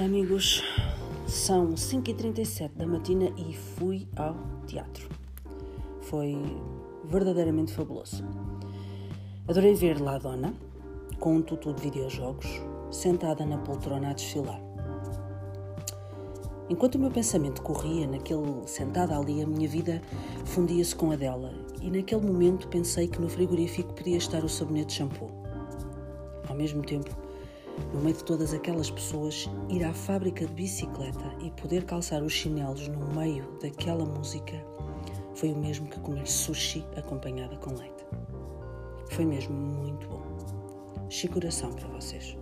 amigos, são 5h37 da matina e fui ao teatro. Foi verdadeiramente fabuloso. Adorei ver lá a dona, com um tutu de videojogos, sentada na poltrona a desfilar. Enquanto o meu pensamento corria naquele sentado ali, a minha vida fundia-se com a dela, e naquele momento pensei que no frigorífico podia estar o sabonete shampoo. Ao mesmo tempo, no meio de todas aquelas pessoas, ir à fábrica de bicicleta e poder calçar os chinelos no meio daquela música foi o mesmo que comer sushi acompanhada com leite. Foi mesmo muito bom. Chicoração para vocês.